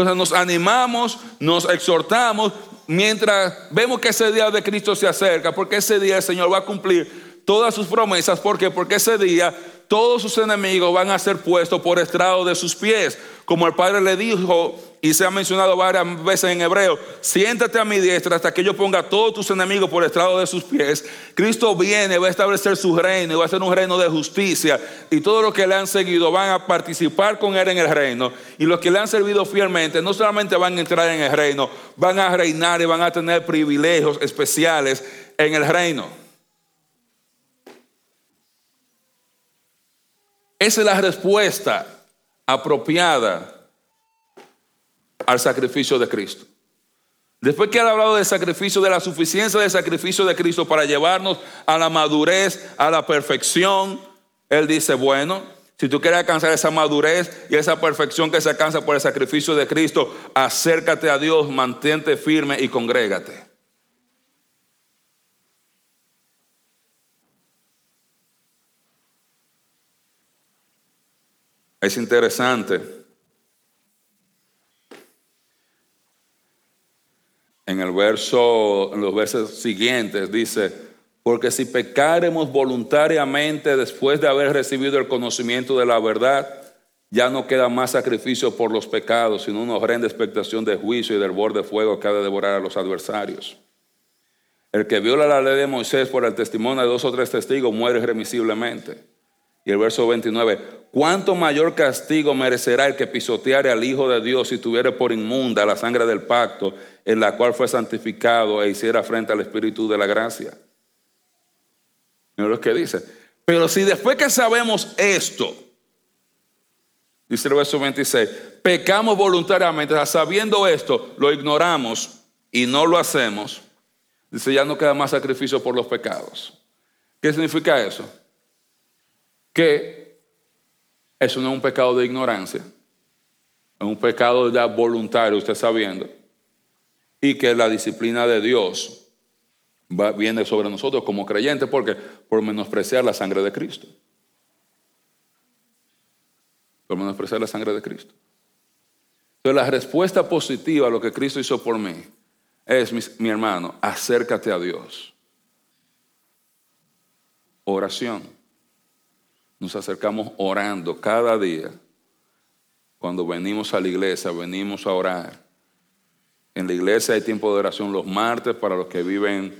Entonces nos animamos, nos exhortamos mientras vemos que ese día de Cristo se acerca, porque ese día el Señor va a cumplir todas sus promesas. ¿Por qué? Porque ese día todos sus enemigos van a ser puestos por estrado de sus pies. Como el Padre le dijo y se ha mencionado varias veces en hebreo, siéntate a mi diestra hasta que yo ponga a todos tus enemigos por estrado de sus pies. Cristo viene, va a establecer su reino y va a ser un reino de justicia. Y todos los que le han seguido van a participar con él en el reino. Y los que le han servido fielmente no solamente van a entrar en el reino, van a reinar y van a tener privilegios especiales en el reino. Esa es la respuesta apropiada al sacrificio de Cristo. Después que ha hablado del sacrificio, de la suficiencia del sacrificio de Cristo para llevarnos a la madurez, a la perfección, Él dice, bueno, si tú quieres alcanzar esa madurez y esa perfección que se alcanza por el sacrificio de Cristo, acércate a Dios, mantente firme y congrégate. Es interesante. En el verso, en los versos siguientes dice, porque si pecaremos voluntariamente después de haber recibido el conocimiento de la verdad, ya no queda más sacrificio por los pecados, sino una horrenda expectación de juicio y del borde de fuego que ha de devorar a los adversarios. El que viola la ley de Moisés por el testimonio de dos o tres testigos muere irremisiblemente. Y el verso 29, ¿cuánto mayor castigo merecerá el que pisoteare al Hijo de Dios si tuviera por inmunda la sangre del pacto en la cual fue santificado e hiciera frente al Espíritu de la gracia? Mira lo que dice. Pero si después que sabemos esto, dice el verso 26, pecamos voluntariamente, sabiendo esto, lo ignoramos y no lo hacemos, Dice, ya no queda más sacrificio por los pecados. ¿Qué significa eso? Que eso no es un pecado de ignorancia, es un pecado ya voluntario, usted sabiendo, y que la disciplina de Dios viene sobre nosotros como creyentes, porque por menospreciar la sangre de Cristo. Por menospreciar la sangre de Cristo. Entonces la respuesta positiva a lo que Cristo hizo por mí es, mi, hermano, acércate a Dios. Oración. Nos acercamos orando cada día. Cuando venimos a la iglesia, venimos a orar. En la iglesia hay tiempo de oración los martes para los que viven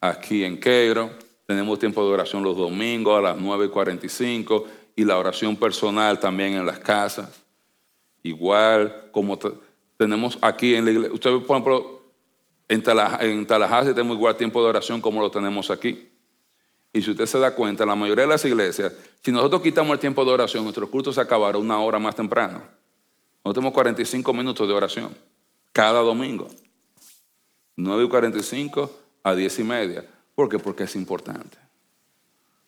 aquí en Queiro. Tenemos tiempo de oración los domingos a las 9 y 45 y la oración personal también en las casas. Igual como tenemos aquí en la iglesia. Usted, por ejemplo, en, Tallahassee tenemos igual tiempo de oración como lo tenemos aquí. Y si usted se da cuenta, la mayoría de las iglesias, si nosotros quitamos el tiempo de oración, nuestro culto se acabará una hora más temprano. Nosotros tenemos 45 minutos de oración cada domingo. 9 y 45 a 10 y media. ¿Por qué? Porque es importante.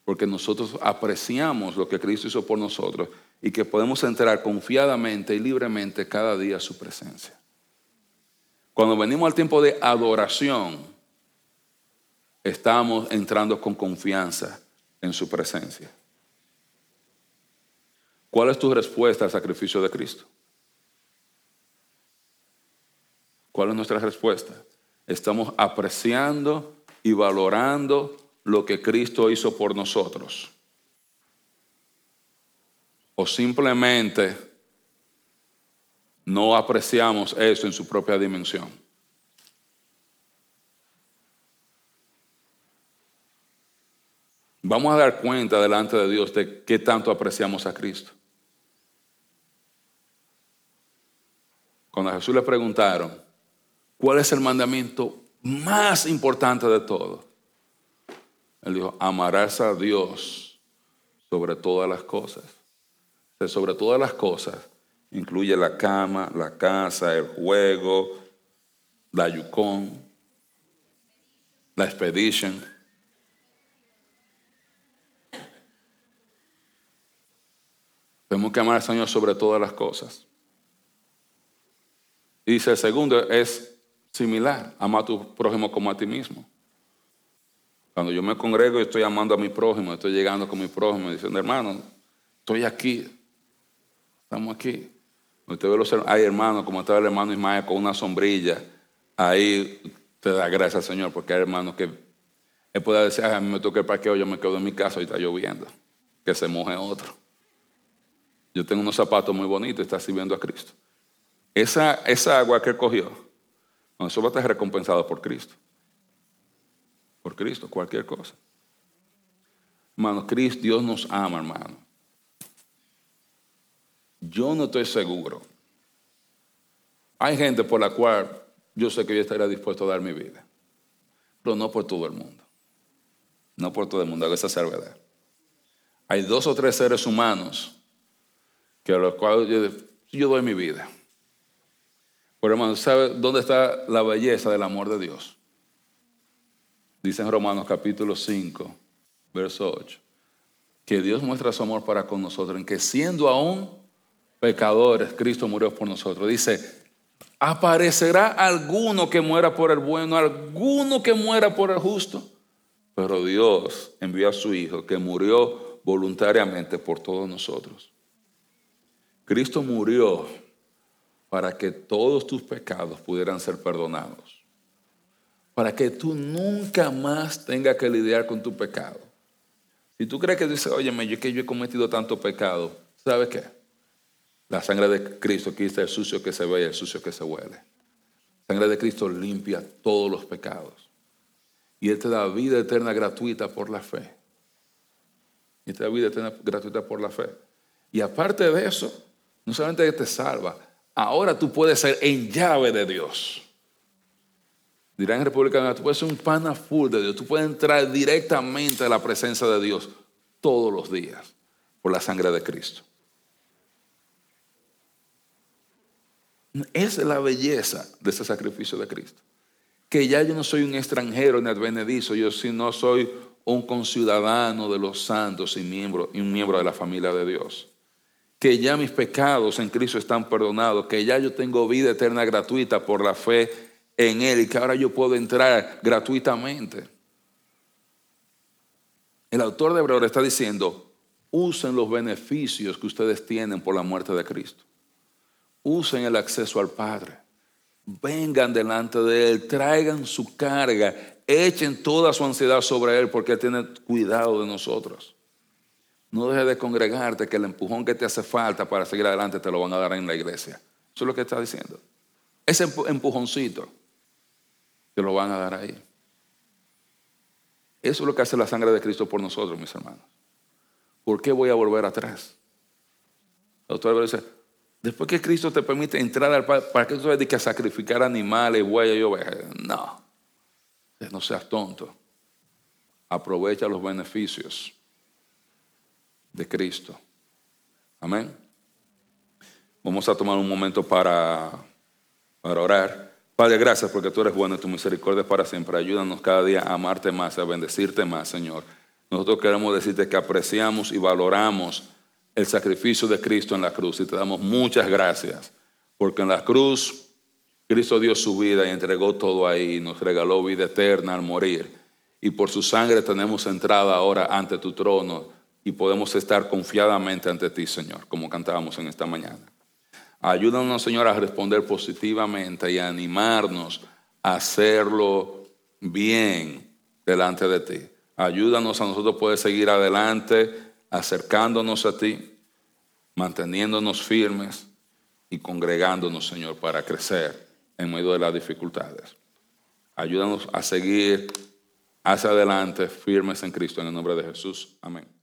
Porque nosotros apreciamos lo que Cristo hizo por nosotros y que podemos entrar confiadamente y libremente cada día a su presencia. Cuando venimos al tiempo de adoración, estamos entrando con confianza en su presencia. ¿Cuál es tu respuesta al sacrificio de Cristo? ¿Cuál es nuestra respuesta? Estamos apreciando y valorando lo que Cristo hizo por nosotros. O simplemente no apreciamos eso en su propia dimensión. Vamos a dar cuenta delante de Dios de qué tanto apreciamos a Cristo. Cuando a Jesús le preguntaron, ¿cuál es el mandamiento más importante de todo? Él dijo, amarás a Dios sobre todas las cosas. Sobre todas las cosas Incluye la cama, la casa, el juego, la Yukon, la expedition. Tenemos que amar al Señor sobre todas las cosas. Dice el segundo es similar, ama a tu prójimo como a ti mismo. Cuando yo me congrego y estoy amando a mi prójimo, estoy llegando con mi prójimo diciendo, hermano, estoy aquí, estamos aquí. Usted ve los hay hermanos, como estaba el hermano Ismael con una sombrilla, ahí te da gracias al Señor, porque hay hermanos que él puede decir, a mí me toca el parqueo, yo me quedo en mi casa y está lloviendo, que se moje otro. Yo tengo unos zapatos muy bonitos está sirviendo a Cristo. Esa, esa agua que él cogió, eso va a estar recompensado por Cristo. Por Cristo, cualquier cosa. Hermano, Cristo, Dios nos ama, hermano. Yo no estoy seguro. Hay gente por la cual yo sé que yo estaría dispuesto a dar mi vida, pero no por todo el mundo. No por todo el mundo, esa es la verdad. Hay dos o tres seres humanos que a los cuales yo, doy mi vida. Pero hermano, ¿sabe dónde está la belleza del amor de Dios? Dice en Romanos capítulo 5, verso 8, que Dios muestra su amor para con nosotros, en que siendo aún pecadores, Cristo murió por nosotros. Dice, aparecerá alguno que muera por el bueno, alguno que muera por el justo. Pero Dios envió a su Hijo que murió voluntariamente por todos nosotros. Cristo murió para que todos tus pecados pudieran ser perdonados. Para que tú nunca más tengas que lidiar con tu pecado. Si tú crees que dices, oye, yo que yo he cometido tanto pecado, ¿sabes qué? La sangre de Cristo quita el sucio que se ve y el sucio que se huele. La sangre de Cristo limpia todos los pecados. Y Él te da vida eterna gratuita por la fe. Y te da vida eterna gratuita por la fe. Y aparte de eso, no solamente te salva, ahora tú puedes ser en llave de Dios. Dirán en República tú puedes ser un pana full de Dios, tú puedes entrar directamente a la presencia de Dios todos los días por la sangre de Cristo. Esa es la belleza de ese sacrificio de Cristo. Que ya yo no soy un extranjero ni advenedizo, yo no soy un conciudadano de los santos y, miembro, y un miembro de la familia de Dios que ya mis pecados en Cristo están perdonados, que ya yo tengo vida eterna gratuita por la fe en Él y que ahora yo puedo entrar gratuitamente. El autor de Hebreo está diciendo, usen los beneficios que ustedes tienen por la muerte de Cristo. Usen el acceso al Padre. Vengan delante de Él, traigan su carga, echen toda su ansiedad sobre Él porque Él tiene cuidado de nosotros. No dejes de congregarte, que el empujón que te hace falta para seguir adelante te lo van a dar en la iglesia. Eso es lo que está diciendo. Ese empujoncito te lo van a dar ahí. Eso es lo que hace la sangre de Cristo por nosotros, mis hermanos. ¿Por qué voy a volver atrás? El doctor dice, después que Cristo te permite entrar al Padre, ¿para qué tú dedicas a sacrificar animales, huellas y ovejas? No, no seas tonto. Aprovecha los beneficios de Cristo. Amén. Vamos a tomar un momento para, para orar. Padre, gracias porque tú eres bueno y tu misericordia es para siempre. Ayúdanos cada día a amarte más, a bendecirte más, Señor. Nosotros queremos decirte que apreciamos y valoramos el sacrificio de Cristo en la cruz y te damos muchas gracias porque en la cruz Cristo dio su vida y entregó todo ahí, nos regaló vida eterna al morir. Y por su sangre tenemos entrada ahora ante tu trono y podemos estar confiadamente ante ti, Señor, como cantábamos en esta mañana. Ayúdanos, Señor, a responder positivamente y a animarnos a hacerlo bien delante de ti. Ayúdanos a nosotros poder seguir adelante, acercándonos a ti, manteniéndonos firmes y congregándonos, Señor, para crecer en medio de las dificultades. Ayúdanos a seguir hacia adelante, firmes en Cristo, en el nombre de Jesús. Amén.